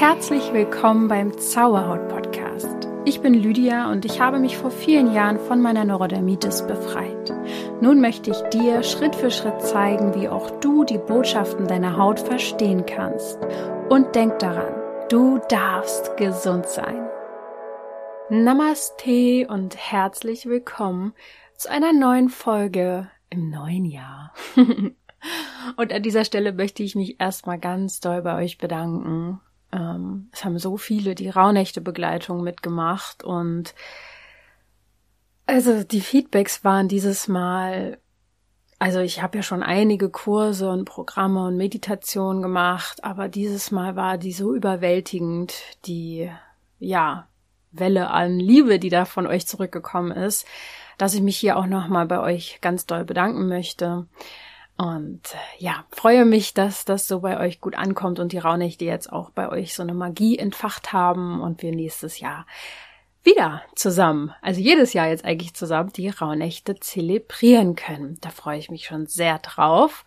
Herzlich willkommen beim Zauberhaut Podcast. Ich bin Lydia und ich habe mich vor vielen Jahren von meiner Neurodermitis befreit. Nun möchte ich dir Schritt für Schritt zeigen, wie auch du die Botschaften deiner Haut verstehen kannst. Und denk daran, du darfst gesund sein. Namaste und herzlich willkommen zu einer neuen Folge im neuen Jahr. und an dieser Stelle möchte ich mich erstmal ganz doll bei euch bedanken ähm, es haben so viele die Rauhnächte-Begleitung mitgemacht und also die Feedbacks waren dieses Mal, also ich habe ja schon einige Kurse und Programme und Meditationen gemacht, aber dieses Mal war die so überwältigend, die ja Welle an Liebe, die da von euch zurückgekommen ist, dass ich mich hier auch nochmal bei euch ganz doll bedanken möchte. Und äh, ja, freue mich, dass das so bei euch gut ankommt und die Rauhnächte jetzt auch bei euch so eine Magie entfacht haben und wir nächstes Jahr wieder zusammen, also jedes Jahr jetzt eigentlich zusammen die Rauhnächte zelebrieren können. Da freue ich mich schon sehr drauf.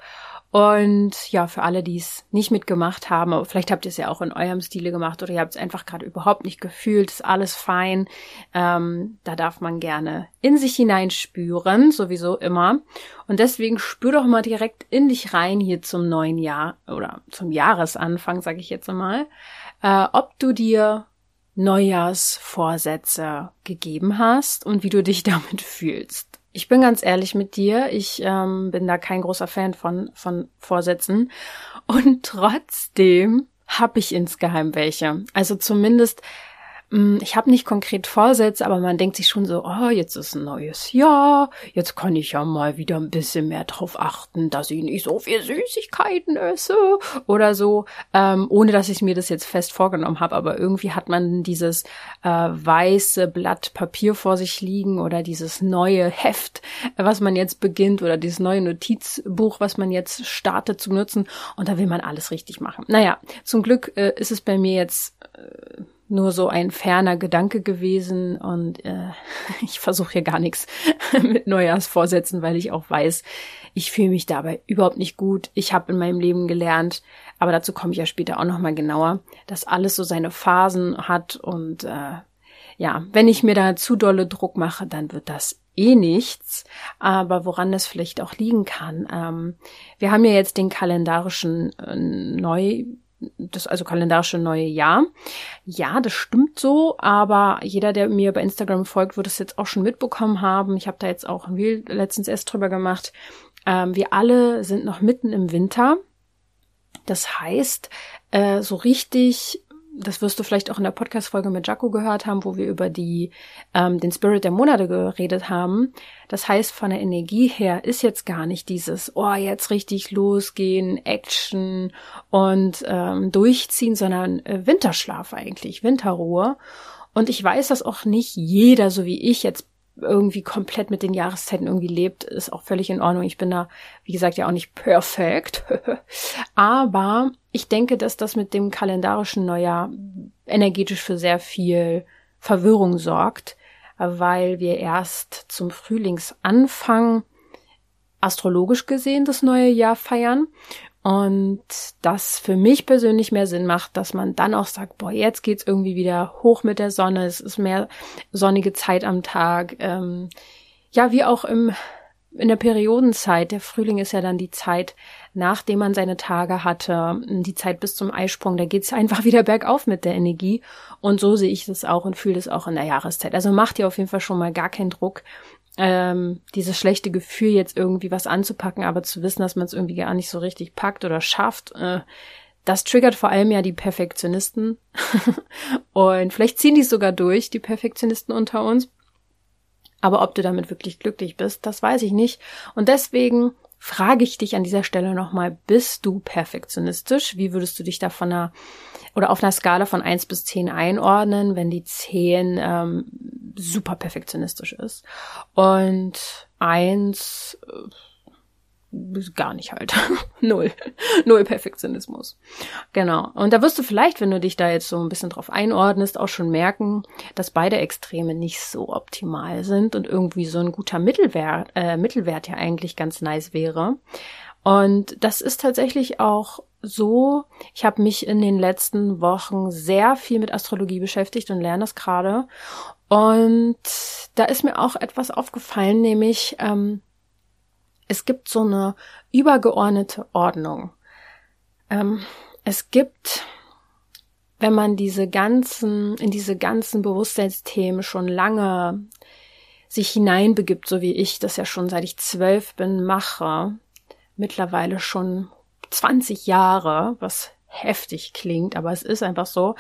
Und ja, für alle, die es nicht mitgemacht haben, aber vielleicht habt ihr es ja auch in eurem Stile gemacht oder ihr habt es einfach gerade überhaupt nicht gefühlt, ist alles fein. Ähm, da darf man gerne in sich hineinspüren, sowieso immer. Und deswegen spür doch mal direkt in dich rein hier zum neuen Jahr oder zum Jahresanfang, sage ich jetzt mal, äh, ob du dir Neujahrsvorsätze gegeben hast und wie du dich damit fühlst. Ich bin ganz ehrlich mit dir, ich ähm, bin da kein großer Fan von, von Vorsätzen. Und trotzdem habe ich insgeheim welche. Also zumindest ich habe nicht konkret Vorsätze, aber man denkt sich schon so, oh, jetzt ist ein neues Jahr, jetzt kann ich ja mal wieder ein bisschen mehr drauf achten, dass ich nicht so viel Süßigkeiten esse oder so, ähm, ohne dass ich mir das jetzt fest vorgenommen habe. Aber irgendwie hat man dieses äh, weiße Blatt Papier vor sich liegen oder dieses neue Heft, was man jetzt beginnt oder dieses neue Notizbuch, was man jetzt startet zu nutzen und da will man alles richtig machen. Naja, zum Glück äh, ist es bei mir jetzt äh, nur so ein ferner Gedanke gewesen und äh, ich versuche hier gar nichts mit Neujahrsvorsätzen, weil ich auch weiß, ich fühle mich dabei überhaupt nicht gut. Ich habe in meinem Leben gelernt, aber dazu komme ich ja später auch noch mal genauer, dass alles so seine Phasen hat und äh, ja, wenn ich mir da zu dolle Druck mache, dann wird das eh nichts. Aber woran das vielleicht auch liegen kann, ähm, wir haben ja jetzt den kalendarischen äh, Neu das also kalendarische neue Jahr. Ja, das stimmt so, aber jeder, der mir bei Instagram folgt, wird es jetzt auch schon mitbekommen haben. Ich habe da jetzt auch ein Reel letztens erst drüber gemacht. Ähm, wir alle sind noch mitten im Winter. Das heißt, äh, so richtig das wirst du vielleicht auch in der Podcast-Folge mit Jaco gehört haben, wo wir über die, ähm, den Spirit der Monate geredet haben. Das heißt, von der Energie her ist jetzt gar nicht dieses, oh, jetzt richtig losgehen, Action und ähm, durchziehen, sondern äh, Winterschlaf eigentlich, Winterruhe. Und ich weiß, dass auch nicht jeder, so wie ich jetzt irgendwie komplett mit den Jahreszeiten irgendwie lebt, ist auch völlig in Ordnung. Ich bin da, wie gesagt, ja auch nicht perfekt. Aber ich denke, dass das mit dem kalendarischen Neujahr energetisch für sehr viel Verwirrung sorgt, weil wir erst zum Frühlingsanfang astrologisch gesehen das neue Jahr feiern und das für mich persönlich mehr Sinn macht, dass man dann auch sagt, boah, jetzt geht's irgendwie wieder hoch mit der Sonne, es ist mehr sonnige Zeit am Tag. Ähm, ja, wie auch im, in der Periodenzeit. Der Frühling ist ja dann die Zeit, nachdem man seine Tage hatte, die Zeit bis zum Eisprung. Da geht's einfach wieder bergauf mit der Energie. Und so sehe ich das auch und fühle das auch in der Jahreszeit. Also macht ihr auf jeden Fall schon mal gar keinen Druck ähm, dieses schlechte Gefühl, jetzt irgendwie was anzupacken, aber zu wissen, dass man es irgendwie gar nicht so richtig packt oder schafft, äh, das triggert vor allem ja die Perfektionisten. und vielleicht ziehen die sogar durch, die Perfektionisten unter uns. Aber ob du damit wirklich glücklich bist, das weiß ich nicht. Und deswegen frage ich dich an dieser Stelle nochmal, bist du perfektionistisch? Wie würdest du dich da von einer oder auf einer Skala von eins bis zehn einordnen, wenn die zehn ähm, super perfektionistisch ist. Und eins äh, gar nicht halt. Null. Null Perfektionismus. Genau. Und da wirst du vielleicht, wenn du dich da jetzt so ein bisschen drauf einordnest, auch schon merken, dass beide Extreme nicht so optimal sind und irgendwie so ein guter Mittelwert, äh, Mittelwert ja eigentlich ganz nice wäre. Und das ist tatsächlich auch so, ich habe mich in den letzten Wochen sehr viel mit Astrologie beschäftigt und lerne das gerade. Und da ist mir auch etwas aufgefallen, nämlich ähm, es gibt so eine übergeordnete Ordnung. Ähm, es gibt, wenn man diese ganzen, in diese ganzen Bewusstseinsthemen schon lange sich hineinbegibt, so wie ich das ja schon seit ich zwölf bin mache, mittlerweile schon 20 Jahre, was heftig klingt, aber es ist einfach so,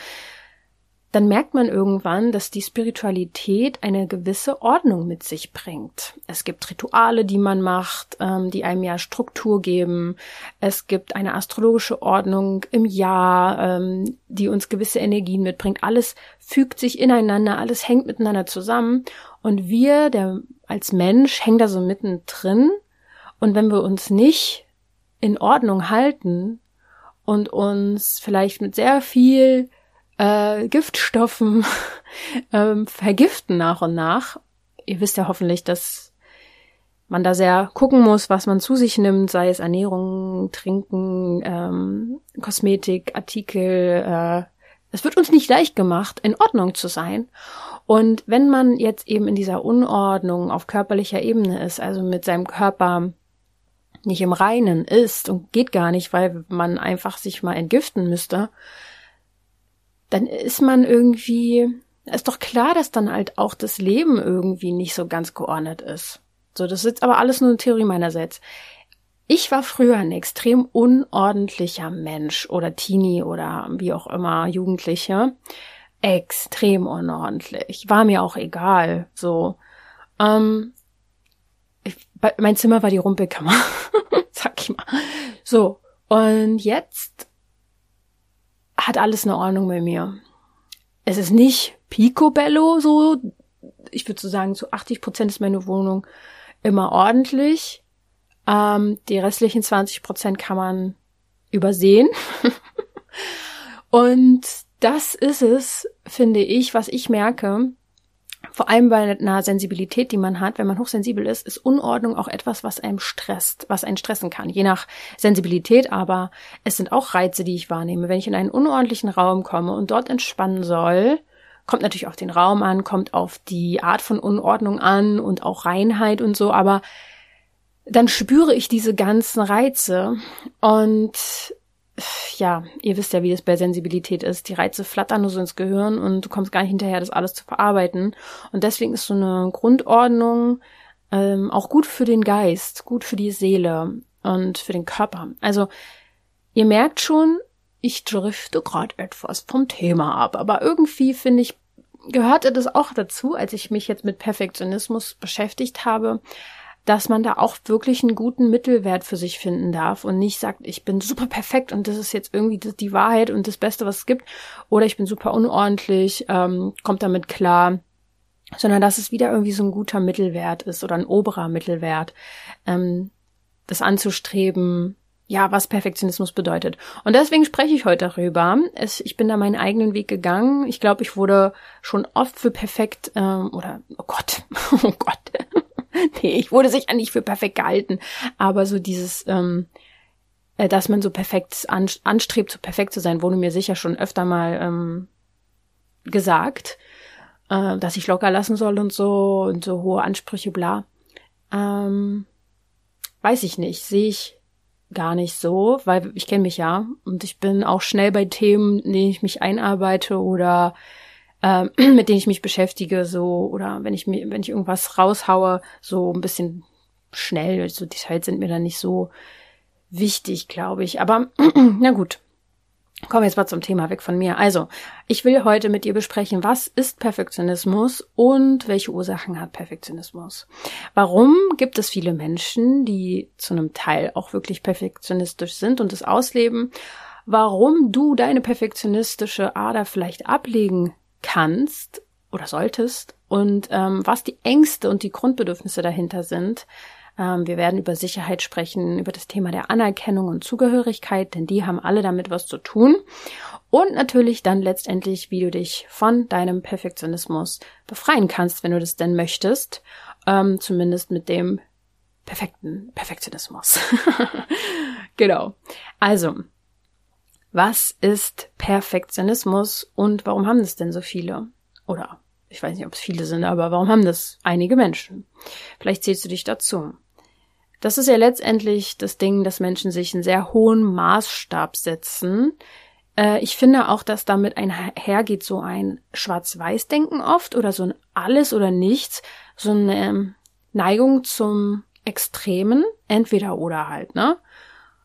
dann merkt man irgendwann, dass die Spiritualität eine gewisse Ordnung mit sich bringt. Es gibt Rituale, die man macht, ähm, die einem ja Struktur geben. Es gibt eine astrologische Ordnung im Jahr, ähm, die uns gewisse Energien mitbringt. Alles fügt sich ineinander, alles hängt miteinander zusammen. Und wir, der als Mensch, hängen da so mittendrin. Und wenn wir uns nicht in Ordnung halten und uns vielleicht mit sehr viel äh, Giftstoffen ähm, vergiften nach und nach. Ihr wisst ja hoffentlich, dass man da sehr gucken muss, was man zu sich nimmt, sei es Ernährung, Trinken, ähm, Kosmetik, Artikel. Äh, es wird uns nicht leicht gemacht, in Ordnung zu sein. Und wenn man jetzt eben in dieser Unordnung auf körperlicher Ebene ist, also mit seinem Körper nicht im Reinen ist und geht gar nicht, weil man einfach sich mal entgiften müsste, dann ist man irgendwie, ist doch klar, dass dann halt auch das Leben irgendwie nicht so ganz geordnet ist. So, das ist jetzt aber alles nur eine Theorie meinerseits. Ich war früher ein extrem unordentlicher Mensch oder Teenie oder wie auch immer, Jugendliche. Extrem unordentlich. War mir auch egal. So. Ähm, mein Zimmer war die Rumpelkammer, sag ich mal. So, und jetzt hat alles eine Ordnung bei mir. Es ist nicht picobello so, ich würde so sagen, zu 80 Prozent ist meine Wohnung immer ordentlich. Ähm, die restlichen 20 Prozent kann man übersehen. und das ist es, finde ich, was ich merke, vor allem bei einer Sensibilität, die man hat, wenn man hochsensibel ist, ist Unordnung auch etwas, was einem stresst, was einen stressen kann. Je nach Sensibilität, aber es sind auch Reize, die ich wahrnehme. Wenn ich in einen unordentlichen Raum komme und dort entspannen soll, kommt natürlich auf den Raum an, kommt auf die Art von Unordnung an und auch Reinheit und so, aber dann spüre ich diese ganzen Reize und ja, ihr wisst ja, wie das bei Sensibilität ist. Die Reize flattern nur so ins Gehirn und du kommst gar nicht hinterher, das alles zu verarbeiten. Und deswegen ist so eine Grundordnung ähm, auch gut für den Geist, gut für die Seele und für den Körper. Also ihr merkt schon, ich drifte gerade etwas vom Thema ab, aber irgendwie finde ich, gehörte das auch dazu, als ich mich jetzt mit Perfektionismus beschäftigt habe, dass man da auch wirklich einen guten Mittelwert für sich finden darf und nicht sagt, ich bin super perfekt und das ist jetzt irgendwie die Wahrheit und das Beste, was es gibt, oder ich bin super unordentlich, ähm, kommt damit klar, sondern dass es wieder irgendwie so ein guter Mittelwert ist oder ein oberer Mittelwert, ähm, das anzustreben, ja, was Perfektionismus bedeutet. Und deswegen spreche ich heute darüber. Es, ich bin da meinen eigenen Weg gegangen. Ich glaube, ich wurde schon oft für perfekt ähm, oder oh Gott, oh Gott, nee, ich wurde sicher nicht für perfekt gehalten, aber so dieses, ähm, äh, dass man so perfekt an, anstrebt, so perfekt zu sein, wurde mir sicher schon öfter mal ähm, gesagt, äh, dass ich locker lassen soll und so und so hohe Ansprüche, bla. Ähm, weiß ich nicht, sehe ich gar nicht so, weil ich kenne mich ja und ich bin auch schnell bei Themen, in denen ich mich einarbeite oder äh, mit denen ich mich beschäftige, so, oder wenn ich mir, wenn ich irgendwas raushaue, so ein bisschen schnell, so Details sind mir dann nicht so wichtig, glaube ich. Aber na gut. Kommen wir jetzt mal zum Thema weg von mir. Also, ich will heute mit dir besprechen, was ist Perfektionismus und welche Ursachen hat Perfektionismus? Warum gibt es viele Menschen, die zu einem Teil auch wirklich perfektionistisch sind und es ausleben? Warum du deine perfektionistische Ader vielleicht ablegen kannst oder solltest und ähm, was die Ängste und die Grundbedürfnisse dahinter sind. Ähm, wir werden über Sicherheit sprechen, über das Thema der Anerkennung und Zugehörigkeit, denn die haben alle damit was zu tun. Und natürlich dann letztendlich, wie du dich von deinem Perfektionismus befreien kannst, wenn du das denn möchtest. Ähm, zumindest mit dem perfekten Perfektionismus. genau. Also, Was ist Perfektionismus und warum haben das denn so viele? Oder ich weiß nicht, ob es viele sind, aber warum haben das einige Menschen? Vielleicht zählst du dich dazu. Das ist ja letztendlich das Ding, dass Menschen sich einen sehr hohen Maßstab setzen. Äh, ich finde auch, dass damit einhergeht so ein Schwarz-Weiß-Denken oft oder so ein Alles oder Nichts, so eine Neigung zum Extremen, entweder oder halt, ne?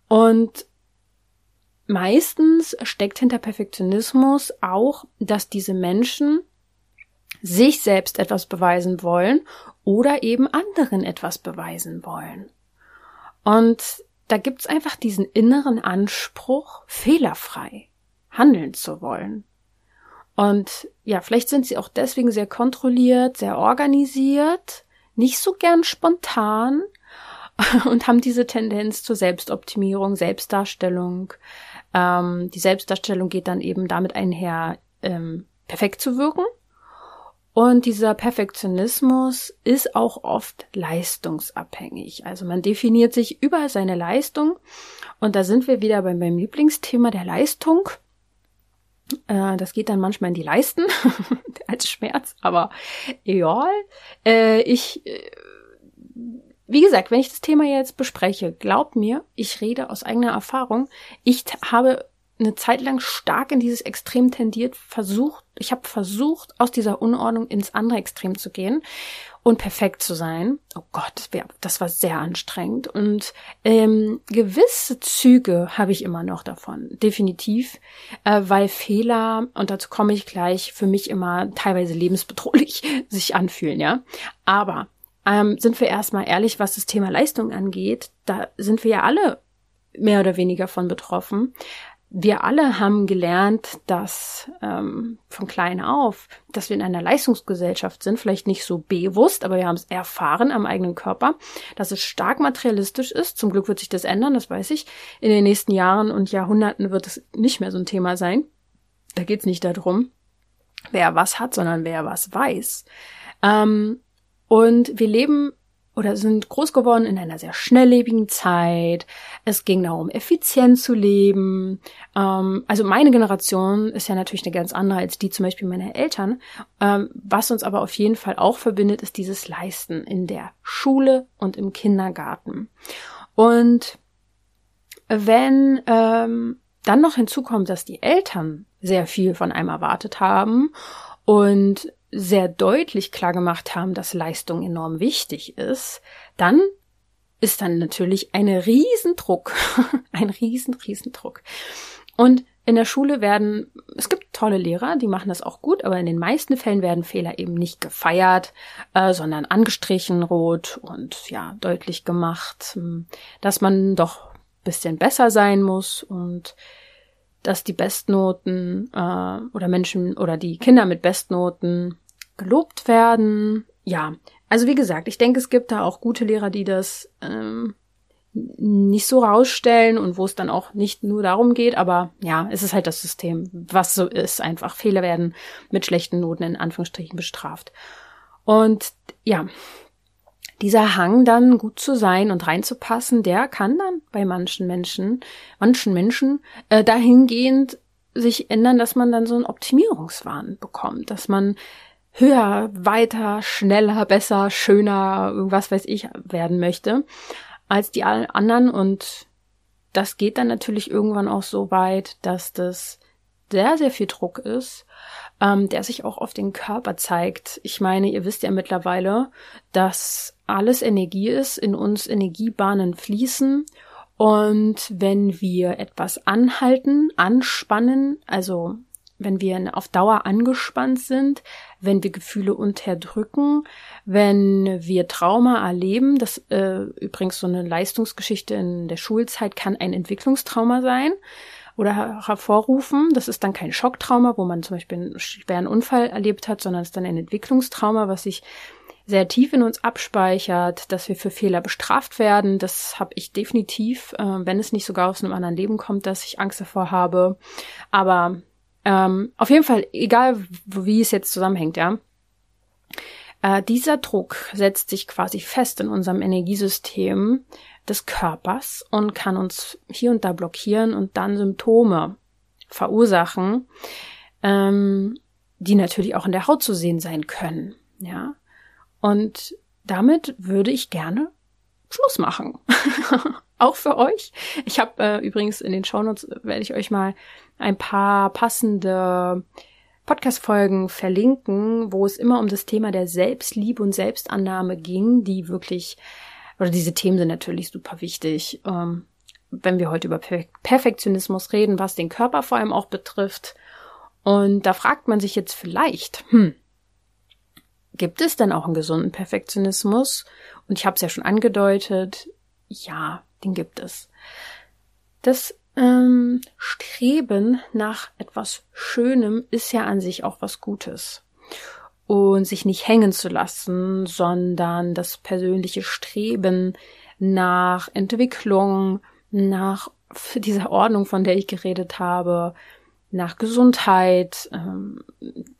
Und meistens steckt hinter Perfektionismus auch, dass diese Menschen sich selbst etwas beweisen wollen oder eben anderen etwas beweisen wollen. Und da gibt's einfach diesen inneren Anspruch, fehlerfrei handeln zu wollen. Und ja, vielleicht sind sie auch deswegen sehr kontrolliert, sehr organisiert, nicht so gern spontan und haben diese Tendenz zur Selbstoptimierung, Selbstdarstellung. Ähm, die Selbstdarstellung geht dann eben damit einher, ähm, perfekt zu wirken und dieser Perfektionismus ist auch oft leistungsabhängig. Also man definiert sich über seine Leistung. Und da sind wir wieder beim, beim Lieblingsthema der Leistung. Äh, das geht dann manchmal in die Leisten als Schmerz, aber egal. Äh, ich, äh, wie gesagt, wenn ich das Thema jetzt bespreche, glaub mir, ich rede aus eigener Erfahrung. Ich habe eine Zeit lang stark in dieses Extrem tendiert, versucht, ich habe versucht, aus dieser Unordnung ins andere Extrem zu gehen und perfekt zu sein. Oh Gott, das war sehr anstrengend. Und ähm, gewisse Züge habe ich immer noch davon, definitiv, äh, weil Fehler, und dazu komme ich gleich, für mich immer teilweise lebensbedrohlich sich anfühlen, ja. Aber ähm, sind wir erstmal ehrlich, was das Thema Leistung angeht, da sind wir ja alle mehr oder weniger von betroffen wir alle haben gelernt, dass ähm, von klein auf, dass wir in einer Leistungsgesellschaft sind, vielleicht nicht so bewusst, aber wir haben es erfahren am eigenen Körper, dass es stark materialistisch ist. Zum Glück wird sich das ändern, das weiß ich. In den nächsten Jahren und Jahrhunderten wird es nicht mehr so ein Thema sein. Da geht es nicht darum, wer was hat, sondern wer was weiß. Ähm, und wir leben oder sind groß geworden in einer sehr schnelllebigen Zeit. Es ging darum, effizient zu leben. Ähm, also meine Generation ist ja natürlich eine ganz andere als die zum Beispiel meiner Eltern. Ähm, was uns aber auf jeden Fall auch verbindet, ist dieses Leisten in der Schule und im Kindergarten. Und wenn ähm, dann noch hinzukommt, dass die Eltern sehr viel von einem erwartet haben und sehr deutlich klar gemacht haben, dass Leistung enorm wichtig ist, dann ist dann natürlich ein Riesendruck, ein riesen, Riesendruck. Und in der Schule werden, es gibt tolle Lehrer, die machen das auch gut, aber in den meisten Fällen werden Fehler eben nicht gefeiert, äh, sondern angestrichen rot und ja, deutlich gemacht, hm, dass man doch bisschen besser sein muss und dass die Bestnoten äh, oder Menschen oder die Kinder mit Bestnoten gelobt werden. Ja, also wie gesagt, ich denke, es gibt da auch gute Lehrer, die das ähm, nicht so rausstellen und wo es dann auch nicht nur darum geht, aber ja, es ist halt das System, was so ist. Einfach Fehler werden mit schlechten Noten in Anführungsstrichen bestraft. Und ja, dieser Hang dann gut zu sein und reinzupassen, der kann dann bei manchen Menschen, manchen Menschen äh, dahingehend sich ändern, dass man dann so einen Optimierungswahn bekommt, dass man höher, weiter, schneller, besser, schöner, irgendwas weiß ich werden möchte als die anderen. Und das geht dann natürlich irgendwann auch so weit, dass das sehr, sehr viel Druck ist, ähm, der sich auch auf den Körper zeigt. Ich meine, ihr wisst ja mittlerweile, dass alles Energie ist, in uns Energiebahnen fließen. Und wenn wir etwas anhalten, anspannen, also wenn wir auf Dauer angespannt sind, wenn wir Gefühle unterdrücken, wenn wir Trauma erleben, das äh, übrigens so eine Leistungsgeschichte in der Schulzeit kann ein Entwicklungstrauma sein, oder hervorrufen. Das ist dann kein Schocktrauma, wo man zum Beispiel einen schweren Unfall erlebt hat, sondern es ist dann ein Entwicklungstrauma, was sich sehr tief in uns abspeichert, dass wir für Fehler bestraft werden. Das habe ich definitiv, äh, wenn es nicht sogar aus einem anderen Leben kommt, dass ich Angst davor habe. Aber ähm, auf jeden Fall, egal wie es jetzt zusammenhängt, ja. Äh, dieser Druck setzt sich quasi fest in unserem Energiesystem des Körpers und kann uns hier und da blockieren und dann Symptome verursachen, ähm, die natürlich auch in der Haut zu sehen sein können. Ja. Und damit würde ich gerne Schluss machen. auch für euch. Ich habe äh, übrigens in den Shownotes werde ich euch mal ein paar passende Podcast-Folgen verlinken, wo es immer um das Thema der Selbstliebe und Selbstannahme ging, die wirklich, oder diese Themen sind natürlich super wichtig, ähm, wenn wir heute über Perfektionismus reden, was den Körper vor allem auch betrifft. Und da fragt man sich jetzt vielleicht, hm, gibt es denn auch einen gesunden Perfektionismus? Und ich habe es ja schon angedeutet, ja, den gibt es. Das ähm, Streben nach etwas Schönem ist ja an sich auch was Gutes. Und sich nicht hängen zu lassen, sondern das persönliche Streben nach Entwicklung, nach dieser Ordnung, von der ich geredet habe, nach Gesundheit, ähm,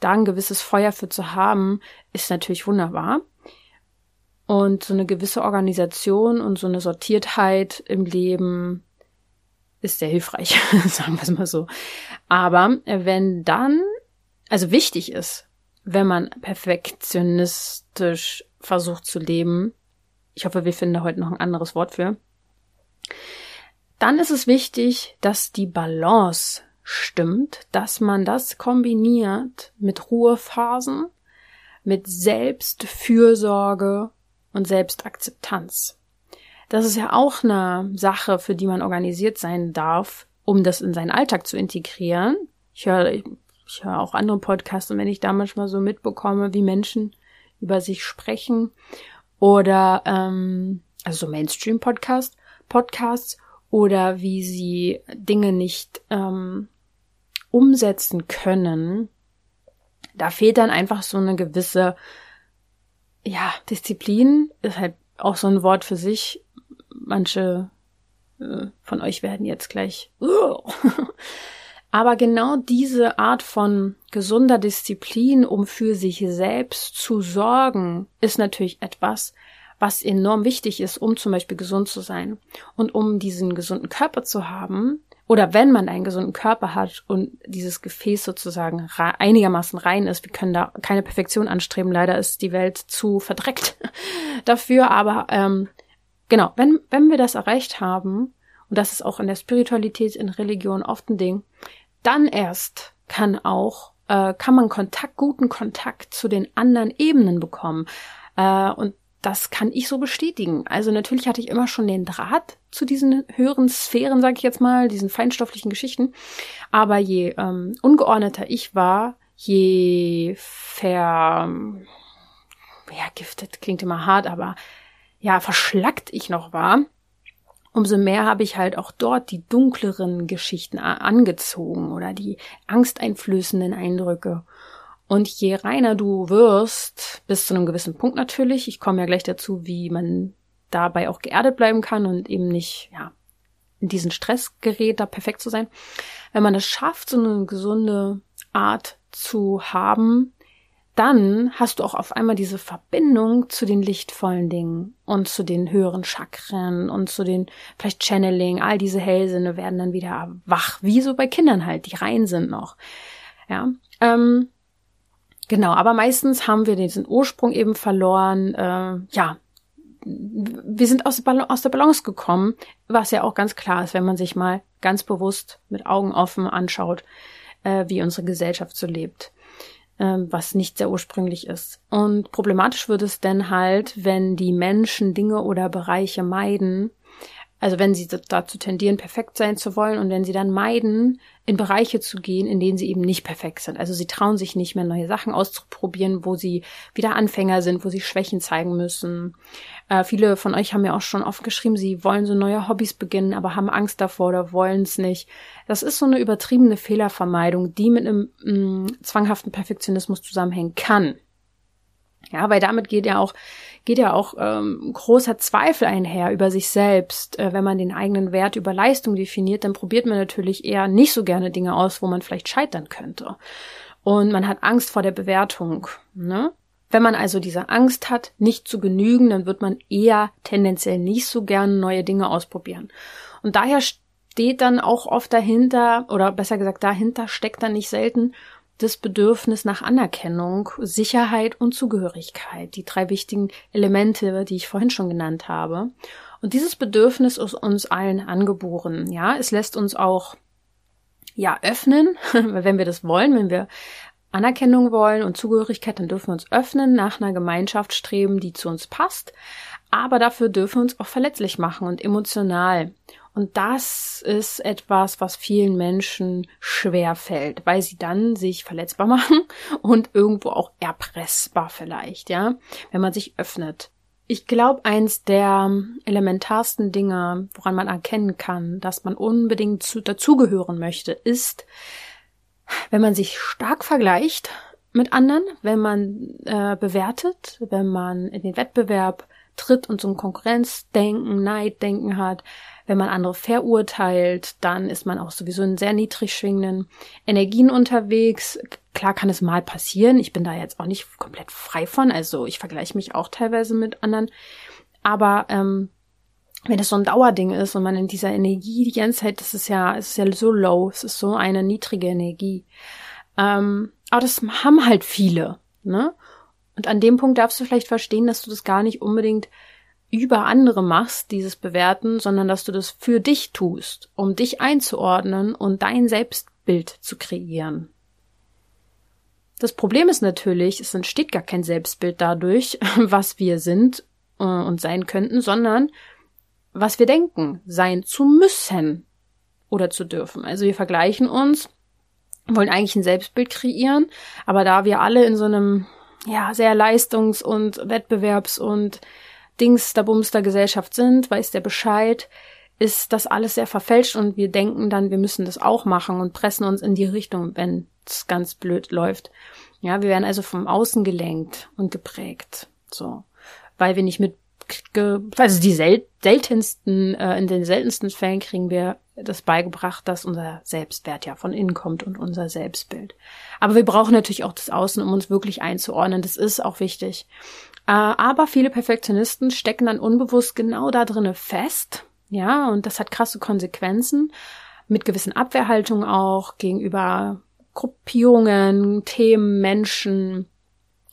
da ein gewisses Feuer für zu haben, ist natürlich wunderbar. Und so eine gewisse Organisation und so eine Sortiertheit im Leben ist sehr hilfreich, sagen wir es mal so. Aber wenn dann, also wichtig ist, wenn man perfektionistisch versucht zu leben, ich hoffe, wir finden heute noch ein anderes Wort für, dann ist es wichtig, dass die Balance stimmt, dass man das kombiniert mit Ruhephasen, mit Selbstfürsorge und Selbstakzeptanz. Das ist ja auch eine Sache, für die man organisiert sein darf, um das in seinen Alltag zu integrieren. Ich höre, ich, höre auch andere Podcasts und wenn ich da manchmal so mitbekomme, wie Menschen über sich sprechen oder ähm, also so Mainstream-Podcast, Podcasts oder wie sie Dinge nicht ähm, umsetzen können, da fehlt dann einfach so eine gewisse ja Disziplin ist halt auch so ein Wort für sich manche äh, von euch werden jetzt gleich. Aber genau diese Art von gesunder Disziplin, um für sich selbst zu sorgen, ist natürlich etwas, was enorm wichtig ist, um zum Beispiel gesund zu sein. Und um diesen gesunden Körper zu haben, oder wenn man einen gesunden Körper hat und dieses Gefäß sozusagen einigermaßen rein ist, wir können da keine Perfektion anstreben, leider ist die Welt zu verdreckt dafür, aber ähm, Genau, wenn, wenn wir das erreicht haben, und das ist auch in der Spiritualität, in Religion oft ein Ding, dann erst kann auch, äh, kann man Kontakt, guten Kontakt zu den anderen Ebenen bekommen. Äh, und das kann ich so bestätigen. Also natürlich hatte ich immer schon den Draht zu diesen höheren Sphären, sage ich jetzt mal, diesen feinstofflichen Geschichten. Aber je ähm, ungeordneter ich war, je ver ja, giftet klingt immer hart, aber ja, verschlackt ich noch war, umso mehr habe ich halt auch dort die dunkleren Geschichten angezogen oder die angsteinflößenden Eindrücke. Und je reiner du wirst, bis zu einem gewissen Punkt natürlich, ich komme ja gleich dazu, wie man dabei auch geerdet bleiben kann und eben nicht, ja, in diesen Stress gerät, da perfekt zu sein. Wenn man es schafft, so eine gesunde Art zu haben, dann hast du auch auf einmal diese Verbindung zu den lichtvollen Dingen und zu den höheren Chakren und zu den vielleicht Channeling, all diese Hellsinne werden dann wieder wach, wie so bei Kindern halt, die rein sind noch. Ja, ähm, genau, aber meistens haben wir diesen Ursprung eben verloren. Äh, ja, wir sind aus der, aus der Balance gekommen, was ja auch ganz klar ist, wenn man sich mal ganz bewusst mit Augen offen anschaut, äh, wie unsere Gesellschaft so lebt ähm, was nicht sehr ursprünglich ist. Und problematisch wird es denn halt, wenn die Menschen Dinge oder Bereiche meiden, also wenn sie dazu tendieren, perfekt sein zu wollen und wenn sie dann meiden, in Bereiche zu gehen, in denen sie eben nicht perfekt sind. Also sie trauen sich nicht mehr, neue Sachen auszuprobieren, wo sie wieder Anfänger sind, wo sie Schwächen zeigen müssen. Äh, viele von euch haben ja auch schon oft geschrieben, sie wollen so neue Hobbys beginnen, aber haben Angst davor oder wollen es nicht. Das ist so eine übertriebene Fehlervermeidung, die mit einem mh, mm, zwanghaften Perfektionismus zusammenhängen kann. Ja, weil damit geht ja auch geht ja auch ähm, großer Zweifel einher über sich selbst. Äh, wenn man den eigenen Wert über Leistung definiert, dann probiert man natürlich eher nicht so gerne Dinge aus, wo man vielleicht scheitern könnte. Und man hat Angst vor der Bewertung. Ne? Wenn man also diese Angst hat, nicht zu genügen, dann wird man eher tendenziell nicht so gerne neue Dinge ausprobieren. Und daher steht dann auch oft dahinter, oder besser gesagt, dahinter steckt dann nicht selten das Bedürfnis nach Anerkennung, Sicherheit und Zugehörigkeit, die drei wichtigen Elemente, die ich vorhin schon genannt habe. Und dieses Bedürfnis ist uns allen angeboren. Ja, es lässt uns auch ja öffnen, wenn wir das wollen, wenn wir Anerkennung wollen und Zugehörigkeit, dann dürfen wir uns öffnen, nach einer Gemeinschaft streben, die zu uns passt. Aber dafür dürfen wir uns auch verletzlich machen und emotional. Und das ist etwas, was vielen Menschen schwer fällt, weil sie dann sich verletzbar machen und irgendwo auch erpressbar vielleicht, ja, wenn man sich öffnet. Ich glaube, eins der elementarsten Dinge, woran man erkennen kann, dass man unbedingt zu, dazugehören möchte, ist, wenn man sich stark vergleicht mit anderen, wenn man äh, bewertet, wenn man in den Wettbewerb tritt und so ein Konkurrenzdenken, Neiddenken hat, wenn man andere verurteilt, dann ist man auch sowieso in sehr niedrig schwingenden Energien unterwegs. Klar kann es mal passieren. Ich bin da jetzt auch nicht komplett frei von. Also ich vergleiche mich auch teilweise mit anderen. Aber ähm, wenn es so ein Dauerding ist und man in dieser Energie die ganze Zeit, das ist ja, es ist ja so low, es ist so eine niedrige Energie. Ähm, aber das haben halt viele, ne? Und an dem Punkt darfst du vielleicht verstehen, dass du das gar nicht unbedingt über andere machst, dieses Bewerten, sondern dass du das für dich tust, um dich einzuordnen und dein Selbstbild zu kreieren. Das Problem ist natürlich, es entsteht gar kein Selbstbild dadurch, was wir sind äh, und sein könnten, sondern was wir denken, sein zu müssen oder zu dürfen. Also wir vergleichen uns, wollen eigentlich ein Selbstbild kreieren, aber da wir alle in so einem ja sehr leistungs- und Wettbewerbs- und Dings der Bumster Gesellschaft sind, weiß der Bescheid, ist das alles sehr verfälscht und wir denken dann, wir müssen das auch machen und pressen uns in die Richtung, wenn es ganz blöd läuft. Ja, wir werden also vom Außen gelenkt und geprägt. So. Weil wir nicht mit, also die sel seltensten, äh, in den seltensten Fällen kriegen wir das beigebracht, dass unser Selbstwert ja von innen kommt und unser Selbstbild. Aber wir brauchen natürlich auch das Außen, um uns wirklich einzuordnen. Das ist auch wichtig. Äh, aber viele Perfektionisten stecken dann unbewusst genau da drinnen fest. Ja, und das hat krasse Konsequenzen mit gewissen Abwehrhaltungen auch gegenüber Gruppierungen, Themen, Menschen,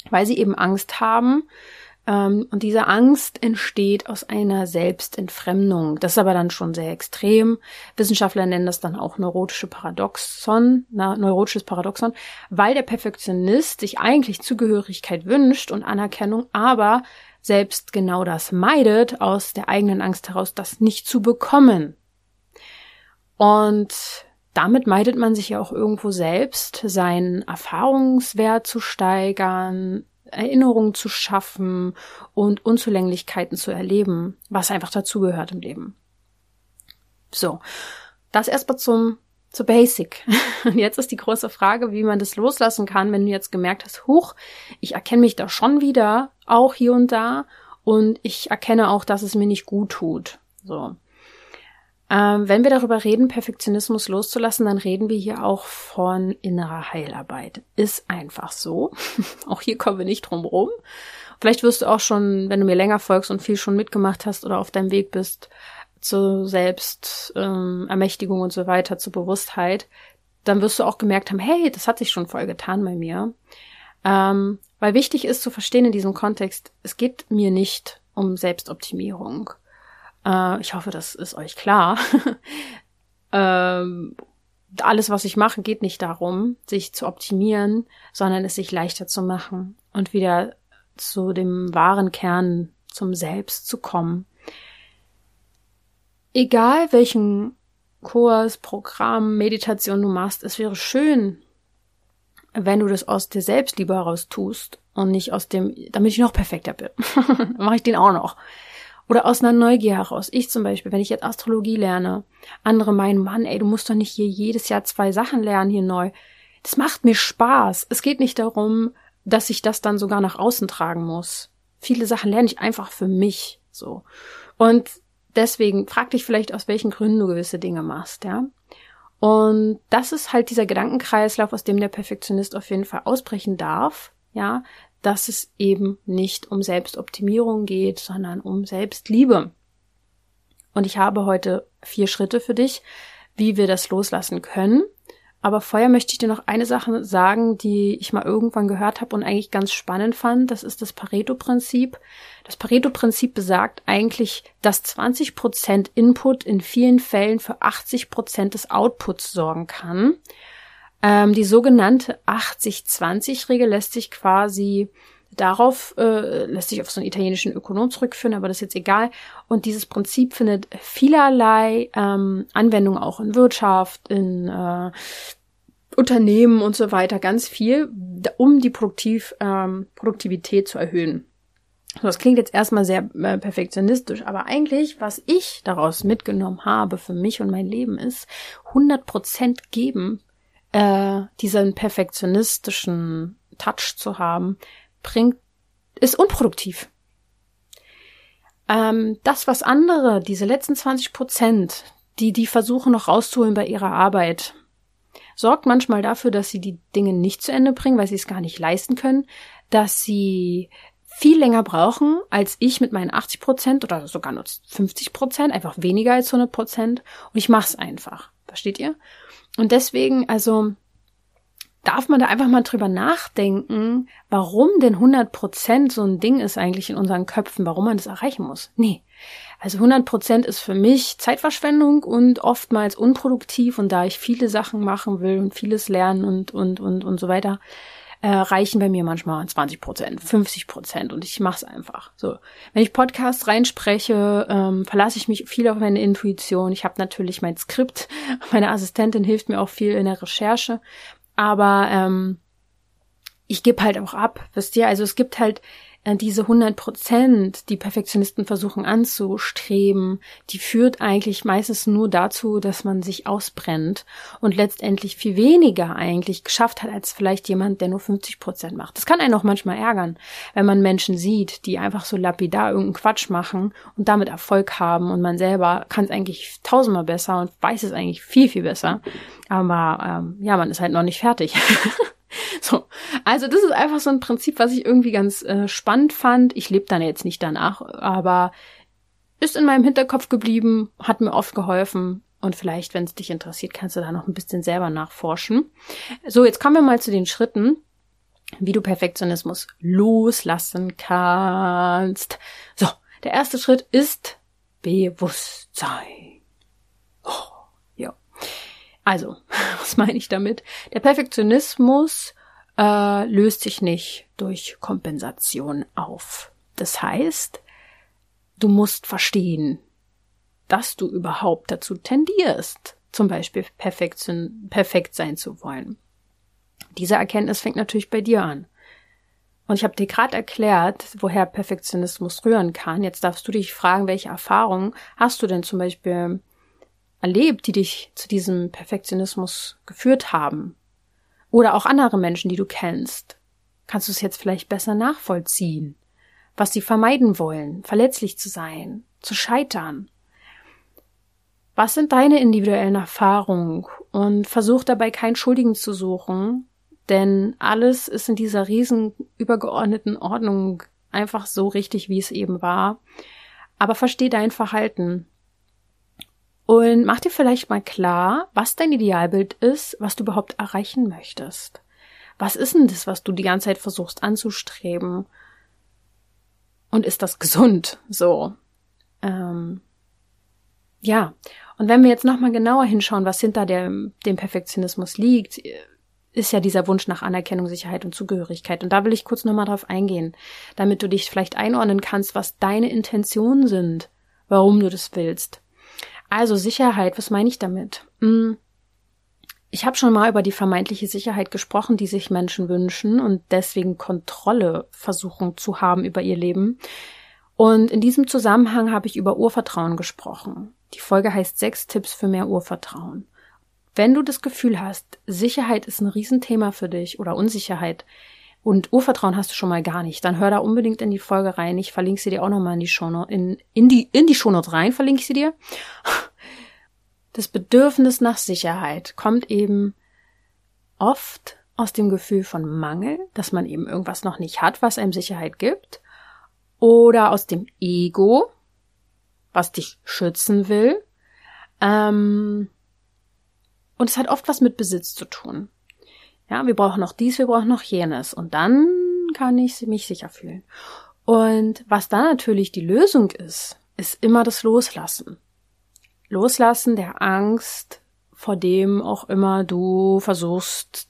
weil sie eben Angst haben, und diese Angst entsteht aus einer Selbstentfremdung. Das ist aber dann schon sehr extrem. Wissenschaftler nennen das dann auch neurotische Paradoxon, neurotisches Paradoxon, weil der Perfektionist sich eigentlich Zugehörigkeit wünscht und Anerkennung, aber selbst genau das meidet, aus der eigenen Angst heraus, das nicht zu bekommen. Und damit meidet man sich ja auch irgendwo selbst, seinen Erfahrungswert zu steigern, Erinnerungen zu schaffen und Unzulänglichkeiten zu erleben, was einfach dazugehört im Leben. So, das erstmal zum zur Basic. Und jetzt ist die große Frage, wie man das loslassen kann, wenn du jetzt gemerkt hast, huch, ich erkenne mich da schon wieder, auch hier und da, und ich erkenne auch, dass es mir nicht gut tut. So. Ähm, wenn wir darüber reden, Perfektionismus loszulassen, dann reden wir hier auch von innerer Heilarbeit. Ist einfach so. auch hier kommen wir nicht drum rum. Vielleicht wirst du auch schon, wenn du mir länger folgst und viel schon mitgemacht hast oder auf deinem Weg bist zur Selbstermächtigung ähm, und so weiter, zur Bewusstheit, dann wirst du auch gemerkt haben, hey, das hat sich schon voll getan bei mir. Ähm, weil wichtig ist zu verstehen in diesem Kontext, es geht mir nicht um Selbstoptimierung. Äh, ich hoffe, das ist euch klar. ähm, alles, was ich mache, geht nicht darum, sich zu optimieren, sondern es sich leichter zu machen und wieder zu dem wahren Kern, zum Selbst zu kommen. Egal welchen Kurs, Programm, Meditation du machst, es wäre schön, wenn du das aus dir selbst lieber heraus tust und nicht aus dem, damit ich noch perfekter bin. Mache ich den auch noch. Oder aus einer Neugier heraus. Ich zum Beispiel, wenn ich jetzt Astrologie lerne, andere meinen, Mann, ey, du musst doch nicht hier jedes Jahr zwei Sachen lernen hier neu. Das macht mir Spaß. Es geht nicht darum, dass ich das dann sogar nach außen tragen muss. Viele Sachen lerne ich einfach für mich, so. Und deswegen frag dich vielleicht, aus welchen Gründen du gewisse Dinge machst, ja. Und das ist halt dieser Gedankenkreislauf, aus dem der Perfektionist auf jeden Fall ausbrechen darf, ja, dass es eben nicht um Selbstoptimierung geht, sondern um Selbstliebe. Und ich habe heute vier Schritte für dich, wie wir das loslassen können. Aber vorher möchte ich dir noch eine Sache sagen, die ich mal irgendwann gehört habe und eigentlich ganz spannend fand. Das ist das Pareto-Prinzip. Das Pareto-Prinzip besagt eigentlich, dass 20 Prozent Input in vielen Fällen für 80 Prozent des Outputs sorgen kann. Ähm, die sogenannte 80-20-Regel lässt sich quasi darauf äh, lässt sich auf so einen italienischen Ökonom zurückführen, aber das ist jetzt egal. Und dieses Prinzip findet vielerlei ähm, Anwendung auch in Wirtschaft, in äh, Unternehmen und so weiter, ganz viel, um die Produktiv, ähm, Produktivität zu erhöhen. Das klingt jetzt erstmal sehr äh, perfektionistisch, aber eigentlich, was ich daraus mitgenommen habe für mich und mein Leben ist, 100% geben, äh, diesen perfektionistischen Touch zu haben, bringt, ist unproduktiv. Ähm, das, was andere, diese letzten 20 Prozent, die, die versuchen noch rauszuholen bei ihrer Arbeit, sorgt manchmal dafür, dass sie die Dinge nicht zu Ende bringen, weil sie es gar nicht leisten können, dass sie viel länger brauchen als ich mit meinen 80 Prozent oder sogar nur 50 Prozent, einfach weniger als 100 Prozent und ich mach's einfach. Versteht ihr? Und deswegen, also darf man da einfach mal drüber nachdenken, warum denn 100 Prozent so ein Ding ist eigentlich in unseren Köpfen, warum man das erreichen muss. Nee. Also 100 Prozent ist für mich Zeitverschwendung und oftmals unproduktiv und da ich viele Sachen machen will und vieles lernen und, und, und, und so weiter, äh, reichen bei mir manchmal 20 Prozent, 50 Prozent und ich mache es einfach. So, wenn ich Podcasts reinspreche, ähm, verlasse ich mich viel auf meine Intuition. Ich habe natürlich mein Skript, meine Assistentin hilft mir auch viel in der Recherche, aber ähm, ich gebe halt auch ab, wisst ihr? Also es gibt halt diese 100 Prozent, die Perfektionisten versuchen anzustreben, die führt eigentlich meistens nur dazu, dass man sich ausbrennt und letztendlich viel weniger eigentlich geschafft hat als vielleicht jemand, der nur 50 Prozent macht. Das kann einen auch manchmal ärgern, wenn man Menschen sieht, die einfach so lapidar irgendeinen Quatsch machen und damit Erfolg haben und man selber kann es eigentlich tausendmal besser und weiß es eigentlich viel, viel besser. Aber ähm, ja, man ist halt noch nicht fertig. So, also das ist einfach so ein Prinzip, was ich irgendwie ganz äh, spannend fand. Ich lebe dann jetzt nicht danach, aber ist in meinem Hinterkopf geblieben, hat mir oft geholfen. Und vielleicht, wenn es dich interessiert, kannst du da noch ein bisschen selber nachforschen. So, jetzt kommen wir mal zu den Schritten, wie du Perfektionismus loslassen kannst. So, der erste Schritt ist Bewusstsein. Oh. Also, was meine ich damit? Der Perfektionismus äh, löst sich nicht durch Kompensation auf. Das heißt, du musst verstehen, dass du überhaupt dazu tendierst, zum Beispiel perfekt, perfekt sein zu wollen. Diese Erkenntnis fängt natürlich bei dir an. Und ich habe dir gerade erklärt, woher Perfektionismus rühren kann. Jetzt darfst du dich fragen, welche Erfahrungen hast du denn zum Beispiel erlebt, die dich zu diesem Perfektionismus geführt haben? Oder auch andere Menschen, die du kennst. Kannst du es jetzt vielleicht besser nachvollziehen? Was sie vermeiden wollen, verletzlich zu sein, zu scheitern. Was sind deine individuellen Erfahrungen? Und versuch dabei keinen Schuldigen zu suchen, denn alles ist in dieser riesen übergeordneten Ordnung einfach so richtig, wie es eben war. Aber versteh dein Verhalten. Und mach dir vielleicht mal klar, was dein Idealbild ist, was du überhaupt erreichen möchtest. Was ist denn das, was du die ganze Zeit versuchst anzustreben? Und ist das gesund? So. Ähm, ja. Und wenn wir jetzt nochmal genauer hinschauen, was hinter dem, dem Perfektionismus liegt, ist ja dieser Wunsch nach Anerkennung, Sicherheit und Zugehörigkeit. Und da will ich kurz nochmal drauf eingehen, damit du dich vielleicht einordnen kannst, was deine Intentionen sind, warum du das willst. Also Sicherheit, was meine ich damit? Hm. Ich habe schon mal über die vermeintliche Sicherheit gesprochen, die sich Menschen wünschen und deswegen Kontrolle versuchen zu haben über ihr Leben. Und in diesem Zusammenhang habe ich über Urvertrauen gesprochen. Die Folge heißt sechs Tipps für mehr Urvertrauen. Wenn du das Gefühl hast, Sicherheit ist ein Riesenthema für dich oder Unsicherheit, und Urvertrauen hast du schon mal gar nicht, dann hör da unbedingt in die Folge rein. Ich verlinke sie dir auch nochmal in die Shownote, in, in die, in die Shownote rein, verlinke ich sie dir. Das Bedürfnis nach Sicherheit kommt eben oft aus dem Gefühl von Mangel, dass man eben irgendwas noch nicht hat, was einem Sicherheit gibt, oder aus dem Ego, was dich schützen will, ähm, Und es hat oft was mit Besitz zu tun. Ja, wir brauchen noch dies, wir brauchen noch jenes. Und dann kann ich mich sicher fühlen. Und was da natürlich die Lösung ist, ist immer das Loslassen. Loslassen der Angst, vor dem auch immer du versuchst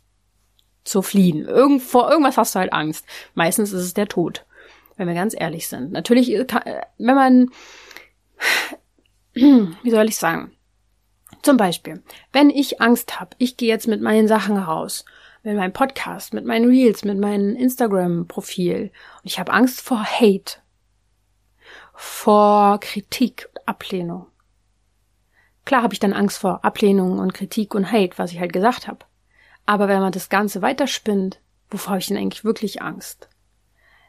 zu fliehen. Irgend, vor irgendwas hast du halt Angst. Meistens ist es der Tod, wenn wir ganz ehrlich sind. Natürlich, äh, wenn man, wie soll ich sagen, zum Beispiel, wenn ich Angst habe, ich gehe jetzt mit meinen Sachen raus, mit meinem Podcast, mit meinen Reels, mit meinem Instagram-Profil und ich habe Angst vor Hate, vor Kritik und Ablehnung. Klar habe ich dann Angst vor Ablehnung und Kritik und Hate, was ich halt gesagt habe. Aber wenn man das Ganze weiterspinnt, wovor habe ich denn eigentlich wirklich Angst?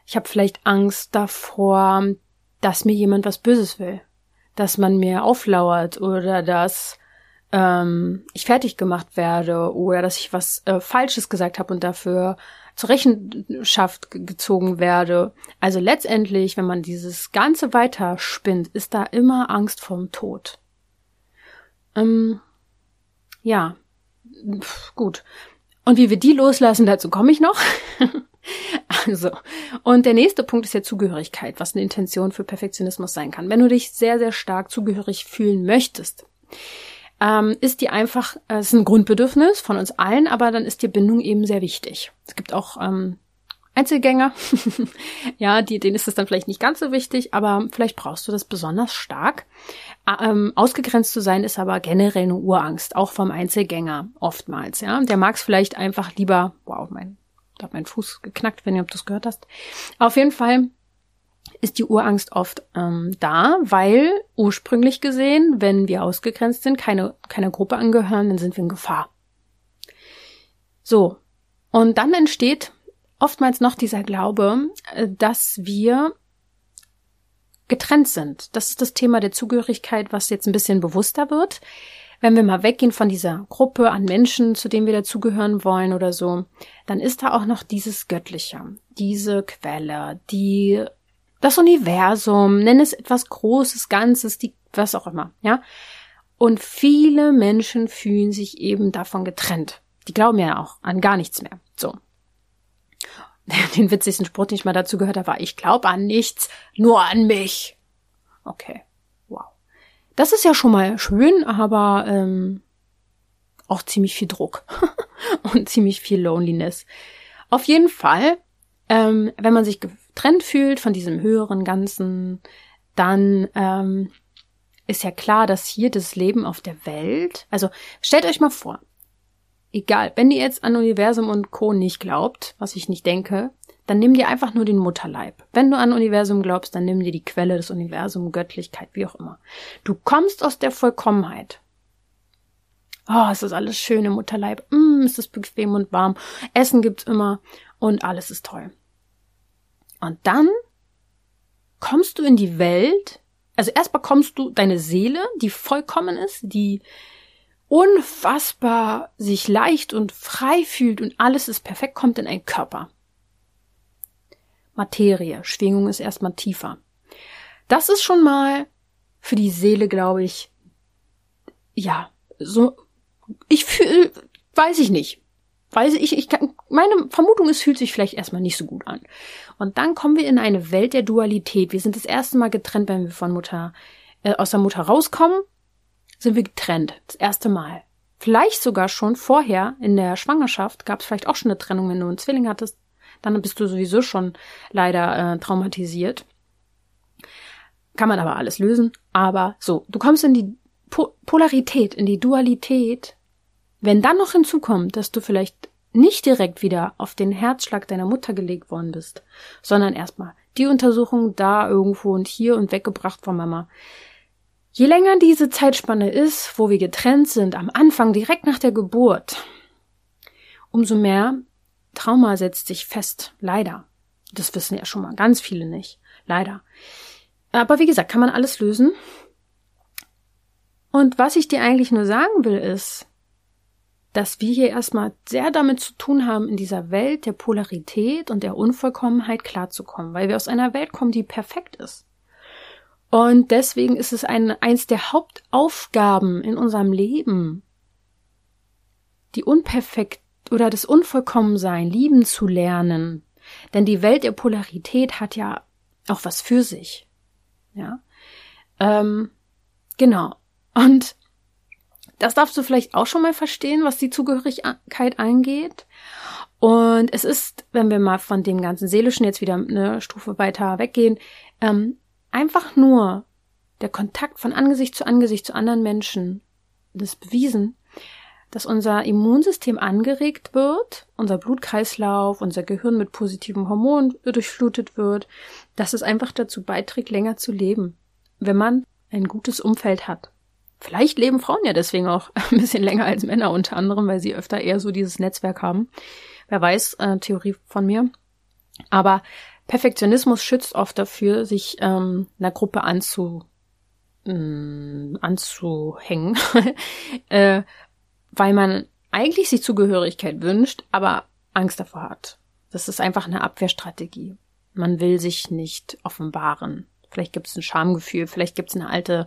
Ich habe vielleicht Angst davor, dass mir jemand was Böses will, dass man mir auflauert oder dass ähm, ich fertig gemacht werde oder dass ich was äh, Falsches gesagt habe und dafür zur Rechenschaft gezogen werde. Also letztendlich, wenn man dieses Ganze weiterspinnt, ist da immer Angst vorm Tod. Ähm, ja, Pff, gut. Und wie wir die loslassen, dazu komme ich noch. also, und der nächste Punkt ist ja Zugehörigkeit, was eine Intention für Perfektionismus sein kann. Wenn du dich sehr, sehr stark zugehörig fühlen möchtest, ähm, ist die einfach, äh, es ist ein Grundbedürfnis von uns allen, aber dann ist die Bindung eben sehr wichtig. Es gibt auch ähm, Einzelgänger, ja, die, denen ist es dann vielleicht nicht ganz so wichtig, aber vielleicht brauchst du das besonders stark. Ähm, ausgegrenzt zu sein ist aber generell eine Urangst, auch vom Einzelgänger oftmals, ja. Der mag es vielleicht einfach lieber, wow, mein, da hat mein Fuß geknackt, wenn ihr das gehört hast. Auf jeden Fall ist die Urangst oft ähm, da, weil ursprünglich gesehen, wenn wir ausgegrenzt sind, keine, keine Gruppe angehören, dann sind wir in Gefahr. So. Und dann entsteht oftmals noch dieser Glaube, äh, dass wir getrennt sind. Das ist das Thema der Zugehörigkeit, was jetzt ein bisschen bewusster wird. Wenn wir mal weggehen von dieser Gruppe an Menschen, zu denen wir dazugehören wollen oder so, dann ist da auch noch dieses Göttliche, diese Quelle, die, das Universum, nenn es etwas Großes, Ganzes, die, was auch immer, ja. Und viele Menschen fühlen sich eben davon getrennt. Die glauben ja auch an gar nichts mehr. So. Den witzigsten Spruch, den ich mal dazu gehört habe, war, ich glaube an nichts, nur an mich. Okay, wow. Das ist ja schon mal schön, aber ähm, auch ziemlich viel Druck und ziemlich viel Loneliness. Auf jeden Fall, ähm, wenn man sich getrennt fühlt von diesem höheren Ganzen, dann ähm, ist ja klar, dass hier das Leben auf der Welt, also stellt euch mal vor, egal, wenn ihr jetzt an Universum und Co. nicht glaubt, was ich nicht denke, dann nimm dir einfach nur den Mutterleib. Wenn du an Universum glaubst, dann nimm dir die Quelle des Universums, Göttlichkeit, wie auch immer. Du kommst aus der Vollkommenheit. Oh, es ist alles schön im Mutterleib. Mm, es ist bequem und warm. Essen gibt's immer und alles ist toll. Und dann kommst du in die Welt. Also erst bekommst du deine Seele, die vollkommen ist, die unfassbar sich leicht und frei fühlt und alles ist perfekt, kommt in einen Körper. Materie, Schwingung ist erstmal tiefer. Das ist schon mal für die Seele, glaube ich, ja, so, ich fühle, weiß ich nicht. Weiß ich, ich kann, meine Vermutung ist, fühlt sich vielleicht erstmal nicht so gut an. Und dann kommen wir in eine Welt der Dualität. Wir sind das erste Mal getrennt, wenn wir von Mutter, äh, aus der Mutter rauskommen sind wir getrennt. Das erste Mal. Vielleicht sogar schon vorher in der Schwangerschaft gab es vielleicht auch schon eine Trennung, wenn du einen Zwilling hattest. Dann bist du sowieso schon leider äh, traumatisiert. Kann man aber alles lösen. Aber so, du kommst in die po Polarität, in die Dualität. Wenn dann noch hinzukommt, dass du vielleicht nicht direkt wieder auf den Herzschlag deiner Mutter gelegt worden bist, sondern erstmal die Untersuchung da irgendwo und hier und weggebracht von Mama, Je länger diese Zeitspanne ist, wo wir getrennt sind, am Anfang direkt nach der Geburt, umso mehr Trauma setzt sich fest. Leider. Das wissen ja schon mal ganz viele nicht. Leider. Aber wie gesagt, kann man alles lösen. Und was ich dir eigentlich nur sagen will, ist, dass wir hier erstmal sehr damit zu tun haben, in dieser Welt der Polarität und der Unvollkommenheit klarzukommen, weil wir aus einer Welt kommen, die perfekt ist. Und deswegen ist es ein, eins der Hauptaufgaben in unserem Leben, die Unperfekt oder das Unvollkommensein lieben zu lernen. Denn die Welt der Polarität hat ja auch was für sich. Ja. Ähm, genau. Und das darfst du vielleicht auch schon mal verstehen, was die Zugehörigkeit angeht. Und es ist, wenn wir mal von dem ganzen Seelischen jetzt wieder eine Stufe weiter weggehen, ähm, einfach nur der Kontakt von Angesicht zu Angesicht zu anderen Menschen, das bewiesen, dass unser Immunsystem angeregt wird, unser Blutkreislauf, unser Gehirn mit positiven Hormonen durchflutet wird, dass es einfach dazu beiträgt, länger zu leben, wenn man ein gutes Umfeld hat. Vielleicht leben Frauen ja deswegen auch ein bisschen länger als Männer unter anderem, weil sie öfter eher so dieses Netzwerk haben. Wer weiß, äh, Theorie von mir. Aber Perfektionismus schützt oft dafür, sich ähm, einer Gruppe anzu, mh, mm, anzuhängen, äh, weil man eigentlich sich Zugehörigkeit wünscht, aber Angst davor hat. Das ist einfach eine Abwehrstrategie. Man will sich nicht offenbaren. Vielleicht gibt es ein Schamgefühl, vielleicht gibt es eine alte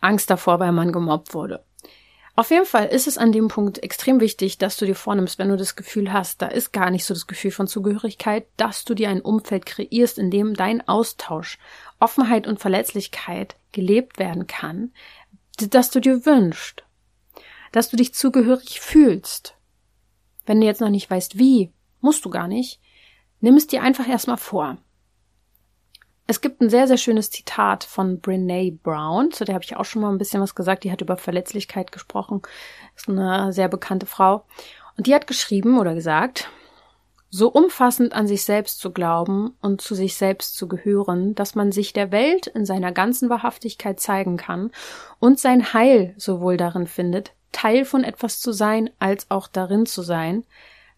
Angst davor, weil man gemobbt wurde. Auf jeden Fall ist es an dem Punkt extrem wichtig, dass du dir vornimmst, wenn du das Gefühl hast, da ist gar nicht so das Gefühl von Zugehörigkeit, dass du dir ein Umfeld kreierst, in dem dein Austausch, Offenheit und Verletzlichkeit gelebt werden kann, dass du dir wünschst, dass du dich zugehörig fühlst. Wenn du jetzt noch nicht weißt, wie, musst du gar nicht, nimm es dir einfach erstmal vor. Es gibt ein sehr, sehr schönes Zitat von Brene Brown, zu der habe ich auch schon mal ein bisschen was gesagt. Die hat über Verletzlichkeit gesprochen. Ist eine sehr bekannte Frau. Und die hat geschrieben oder gesagt, so umfassend an sich selbst zu glauben und zu sich selbst zu gehören, dass man sich der Welt in seiner ganzen Wahrhaftigkeit zeigen kann und sein Heil sowohl darin findet, Teil von etwas zu sein, als auch darin zu sein,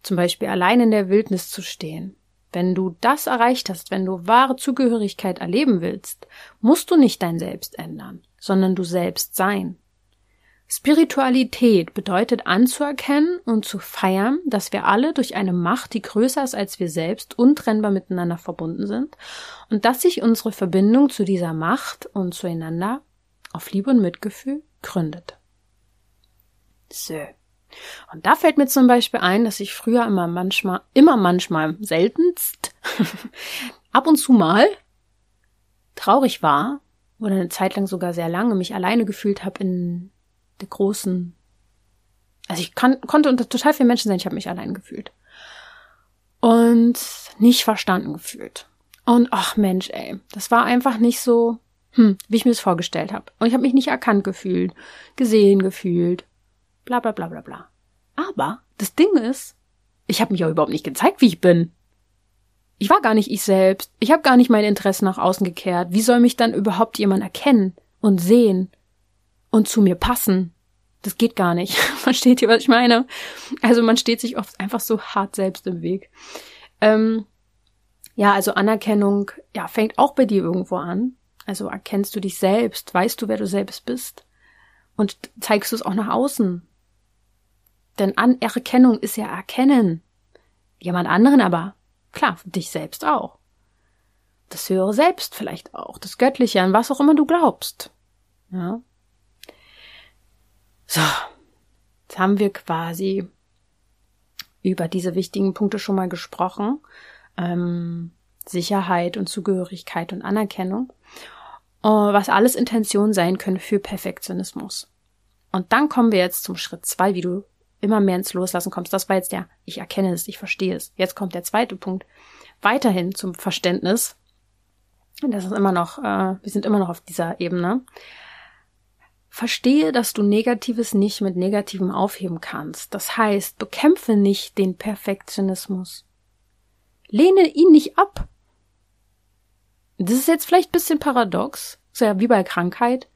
zum Beispiel allein in der Wildnis zu stehen. Wenn du das erreicht hast, wenn du wahre Zugehörigkeit erleben willst, musst du nicht dein Selbst ändern, sondern du selbst sein. Spiritualität bedeutet anzuerkennen und zu feiern, dass wir alle durch eine Macht, die größer ist als wir selbst, untrennbar miteinander verbunden sind und dass sich unsere Verbindung zu dieser Macht und zueinander auf Liebe und Mitgefühl gründet. So. Und da fällt mir zum Beispiel ein, dass ich früher immer manchmal, immer manchmal, seltenst, ab und zu mal traurig war oder eine Zeit lang sogar sehr lange mich alleine gefühlt habe in der großen. Also ich kann, konnte unter total vielen Menschen sein, ich habe mich allein gefühlt. Und nicht verstanden gefühlt. Und ach Mensch, ey, das war einfach nicht so, hm, wie ich mir das vorgestellt habe. Und ich habe mich nicht erkannt gefühlt, gesehen gefühlt, bla bla bla bla bla. Aber das Ding ist, ich habe mich auch überhaupt nicht gezeigt, wie ich bin. Ich war gar nicht ich selbst. Ich habe gar nicht mein Interesse nach außen gekehrt. Wie soll mich dann überhaupt jemand erkennen und sehen und zu mir passen? Das geht gar nicht. Versteht ihr, was ich meine? Also man steht sich oft einfach so hart selbst im Weg. Ähm, ja, also Anerkennung, ja, fängt auch bei dir irgendwo an. Also erkennst du dich selbst, weißt du, wer du selbst bist und zeigst du es auch nach außen. Denn Anerkennung ist ja Erkennen. Jemand anderen aber, klar, dich selbst auch. Das höhere Selbst vielleicht auch, das Göttliche, an was auch immer du glaubst. Ja. So, jetzt haben wir quasi über diese wichtigen Punkte schon mal gesprochen. Ähm, Sicherheit und Zugehörigkeit und Anerkennung. Uh, was alles Intention sein können für Perfektionismus. Und dann kommen wir jetzt zum Schritt zwei, wie du immer mehr ins Loslassen kommst. Das war jetzt der, ich erkenne es, ich verstehe es. Jetzt kommt der zweite Punkt. Weiterhin zum Verständnis. Das ist immer noch, äh, wir sind immer noch auf dieser Ebene. Verstehe, dass du Negatives nicht mit Negativem aufheben kannst. Das heißt, bekämpfe nicht den Perfektionismus. Lehne ihn nicht ab. Das ist jetzt vielleicht ein bisschen paradox. ist ja wie bei Krankheit.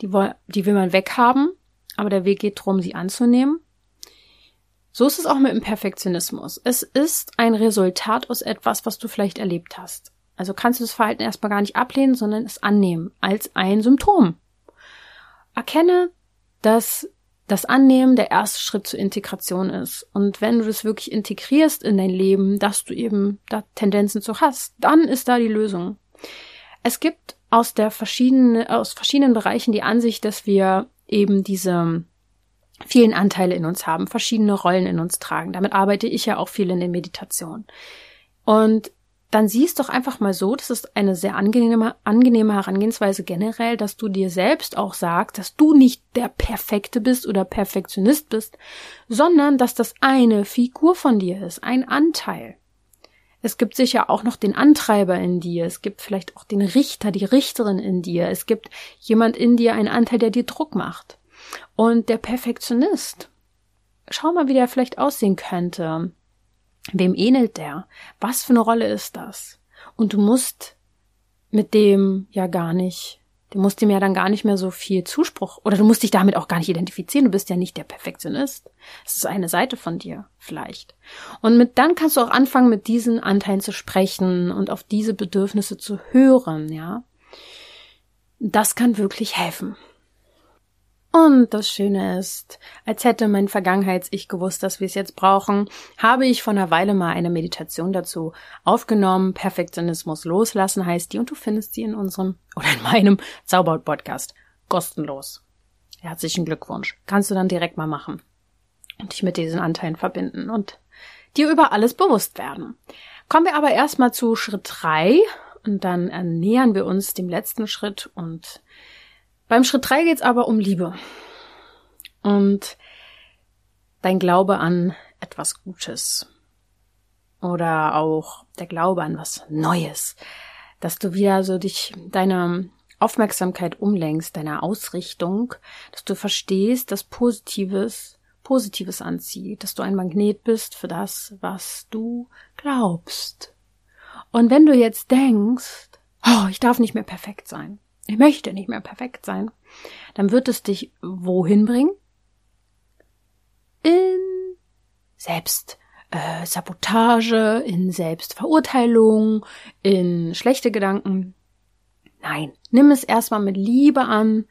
Die, die will man weghaben, aber der Weg geht darum, sie anzunehmen. So ist es auch mit dem Perfektionismus. Es ist ein Resultat aus etwas, was du vielleicht erlebt hast. Also kannst du das Verhalten erstmal gar nicht ablehnen, sondern es annehmen als ein Symptom. Erkenne, dass das Annehmen der erste Schritt zur Integration ist. Und wenn du das wirklich integrierst in dein Leben, dass du eben da Tendenzen zu hast, dann ist da die Lösung. Es gibt aus der verschiedenen, aus verschiedenen Bereichen die Ansicht, dass wir eben diese vielen Anteile in uns haben, verschiedene Rollen in uns tragen. Damit arbeite ich ja auch viel in den Meditationen. Und dann siehst doch einfach mal so, das ist eine sehr angenehme, angenehme Herangehensweise generell, dass du dir selbst auch sagst, dass du nicht der Perfekte bist oder Perfektionist bist, sondern dass das eine Figur von dir ist, ein Anteil. Es gibt sicher auch noch den Antreiber in dir, es gibt vielleicht auch den Richter, die Richterin in dir, es gibt jemand in dir, einen Anteil, der dir Druck macht. Und der Perfektionist, schau mal, wie der vielleicht aussehen könnte. Wem ähnelt der? Was für eine Rolle ist das? Und du musst mit dem ja gar nicht, du musst dem ja dann gar nicht mehr so viel Zuspruch oder du musst dich damit auch gar nicht identifizieren. Du bist ja nicht der Perfektionist. Es ist eine Seite von dir vielleicht. Und mit dann kannst du auch anfangen, mit diesen Anteilen zu sprechen und auf diese Bedürfnisse zu hören, ja. Das kann wirklich helfen. Und das Schöne ist, als hätte mein Vergangenheits-Ich gewusst, dass wir es jetzt brauchen, habe ich vor einer Weile mal eine Meditation dazu aufgenommen. Perfektionismus loslassen heißt die und du findest sie in unserem oder in meinem Zauberpodcast. Kostenlos. Herzlichen Glückwunsch. Kannst du dann direkt mal machen. Und dich mit diesen Anteilen verbinden und dir über alles bewusst werden. Kommen wir aber erstmal zu Schritt drei und dann ernähern wir uns dem letzten Schritt und beim Schritt drei geht's aber um Liebe. Und dein Glaube an etwas Gutes. Oder auch der Glaube an was Neues. Dass du wieder so dich deine Aufmerksamkeit umlenkst, deiner Ausrichtung, dass du verstehst, dass Positives Positives anzieht, dass du ein Magnet bist für das, was du glaubst. Und wenn du jetzt denkst, oh, ich darf nicht mehr perfekt sein, ich möchte nicht mehr perfekt sein, dann wird es dich wohin bringen? In Selbst äh, Sabotage, in Selbstverurteilung, in schlechte Gedanken. Nein, nimm es erstmal mit Liebe an,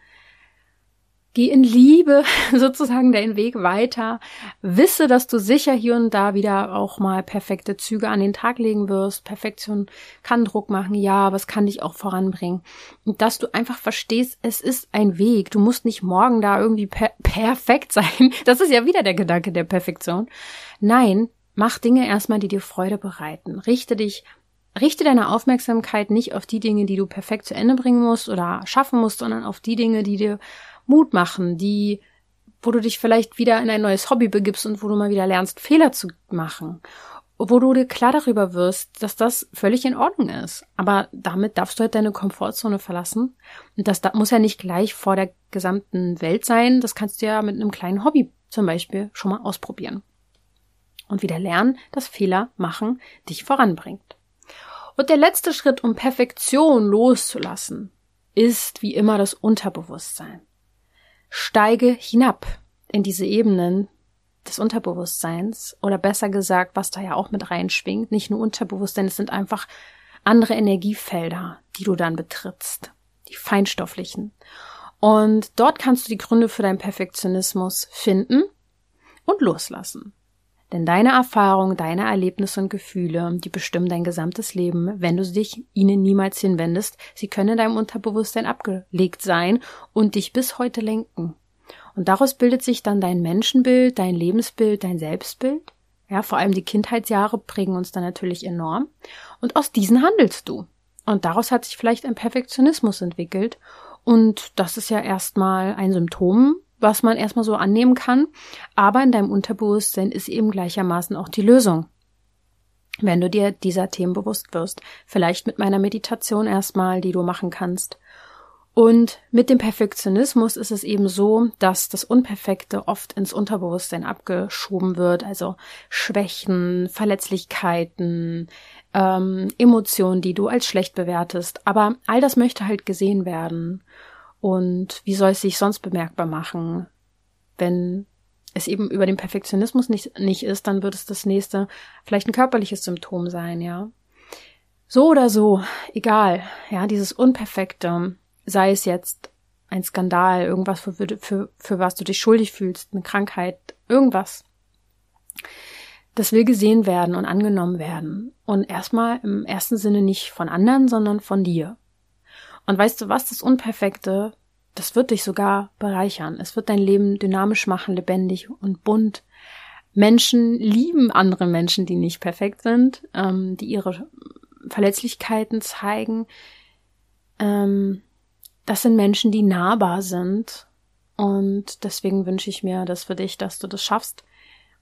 Geh in Liebe sozusagen deinen Weg weiter. Wisse, dass du sicher hier und da wieder auch mal perfekte Züge an den Tag legen wirst. Perfektion kann Druck machen, ja, aber es kann dich auch voranbringen. Und dass du einfach verstehst, es ist ein Weg. Du musst nicht morgen da irgendwie per perfekt sein. Das ist ja wieder der Gedanke der Perfektion. Nein, mach Dinge erstmal, die dir Freude bereiten. Richte dich Richte deine Aufmerksamkeit nicht auf die Dinge, die du perfekt zu Ende bringen musst oder schaffen musst, sondern auf die Dinge, die dir Mut machen, die, wo du dich vielleicht wieder in ein neues Hobby begibst und wo du mal wieder lernst, Fehler zu machen. Wo du dir klar darüber wirst, dass das völlig in Ordnung ist. Aber damit darfst du halt deine Komfortzone verlassen. Und das, muss ja nicht gleich vor der gesamten Welt sein. Das kannst du ja mit einem kleinen Hobby zum Beispiel schon mal ausprobieren. Und wieder lernen, dass Fehler machen dich voranbringt. Und der letzte Schritt, um Perfektion loszulassen, ist wie immer das Unterbewusstsein steige hinab in diese Ebenen des Unterbewusstseins oder besser gesagt, was da ja auch mit reinschwingt, nicht nur Unterbewusstsein, es sind einfach andere Energiefelder, die du dann betrittst, die feinstofflichen. Und dort kannst du die Gründe für deinen Perfektionismus finden und loslassen. Denn deine Erfahrungen, deine Erlebnisse und Gefühle, die bestimmen dein gesamtes Leben, wenn du dich ihnen niemals hinwendest. Sie können in deinem Unterbewusstsein abgelegt sein und dich bis heute lenken. Und daraus bildet sich dann dein Menschenbild, dein Lebensbild, dein Selbstbild. Ja, vor allem die Kindheitsjahre prägen uns dann natürlich enorm. Und aus diesen handelst du. Und daraus hat sich vielleicht ein Perfektionismus entwickelt. Und das ist ja erstmal ein Symptom was man erstmal so annehmen kann. Aber in deinem Unterbewusstsein ist eben gleichermaßen auch die Lösung. Wenn du dir dieser Themen bewusst wirst. Vielleicht mit meiner Meditation erstmal, die du machen kannst. Und mit dem Perfektionismus ist es eben so, dass das Unperfekte oft ins Unterbewusstsein abgeschoben wird, also Schwächen, Verletzlichkeiten, ähm, Emotionen, die du als schlecht bewertest. Aber all das möchte halt gesehen werden. Und wie soll es sich sonst bemerkbar machen? Wenn es eben über den Perfektionismus nicht, nicht ist, dann wird es das nächste vielleicht ein körperliches Symptom sein, ja. So oder so, egal, ja, dieses Unperfekte, sei es jetzt ein Skandal, irgendwas, für, für, für was du dich schuldig fühlst, eine Krankheit, irgendwas. Das will gesehen werden und angenommen werden. Und erstmal im ersten Sinne nicht von anderen, sondern von dir. Und weißt du was, das Unperfekte, das wird dich sogar bereichern. Es wird dein Leben dynamisch machen, lebendig und bunt. Menschen lieben andere Menschen, die nicht perfekt sind, ähm, die ihre Verletzlichkeiten zeigen. Ähm, das sind Menschen, die nahbar sind. Und deswegen wünsche ich mir das für dich, dass du das schaffst.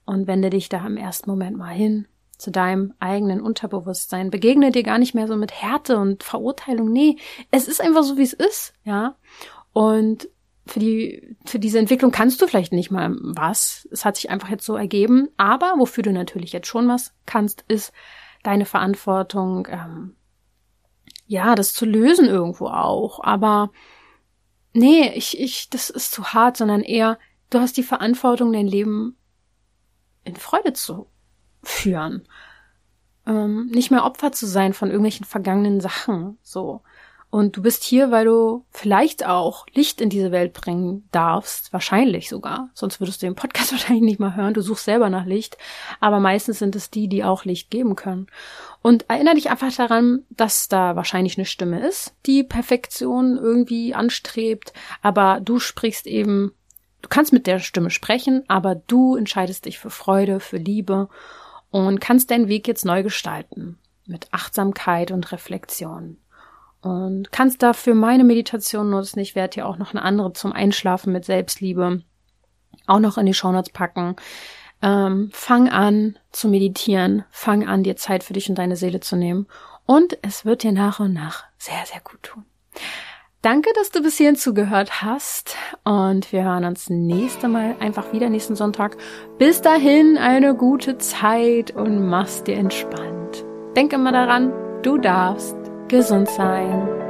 Und wende dich da im ersten Moment mal hin zu deinem eigenen Unterbewusstsein. Begegne dir gar nicht mehr so mit Härte und Verurteilung. Nee, es ist einfach so, wie es ist, ja. Und für die, für diese Entwicklung kannst du vielleicht nicht mal was. Es hat sich einfach jetzt so ergeben. Aber wofür du natürlich jetzt schon was kannst, ist deine Verantwortung, ähm, ja, das zu lösen irgendwo auch. Aber nee, ich, ich, das ist zu hart, sondern eher, du hast die Verantwortung, dein Leben in Freude zu führen. Ähm, nicht mehr Opfer zu sein von irgendwelchen vergangenen Sachen, so. Und du bist hier, weil du vielleicht auch Licht in diese Welt bringen darfst, wahrscheinlich sogar. Sonst würdest du den Podcast wahrscheinlich nicht mal hören. Du suchst selber nach Licht. Aber meistens sind es die, die auch Licht geben können. Und erinnere dich einfach daran, dass da wahrscheinlich eine Stimme ist, die Perfektion irgendwie anstrebt. Aber du sprichst eben, du kannst mit der Stimme sprechen, aber du entscheidest dich für Freude, für Liebe und kannst deinen Weg jetzt neu gestalten. Mit Achtsamkeit und Reflexion und kannst dafür meine Meditation nutzen. Ich werde dir auch noch eine andere zum Einschlafen mit Selbstliebe auch noch in die Shownotes packen. Ähm, fang an zu meditieren, fang an, dir Zeit für dich und deine Seele zu nehmen und es wird dir nach und nach sehr, sehr gut tun. Danke, dass du bis hierhin zugehört hast und wir hören uns nächste Mal einfach wieder nächsten Sonntag. Bis dahin eine gute Zeit und mach's dir entspannt. Denk immer daran, du darfst gesund sein.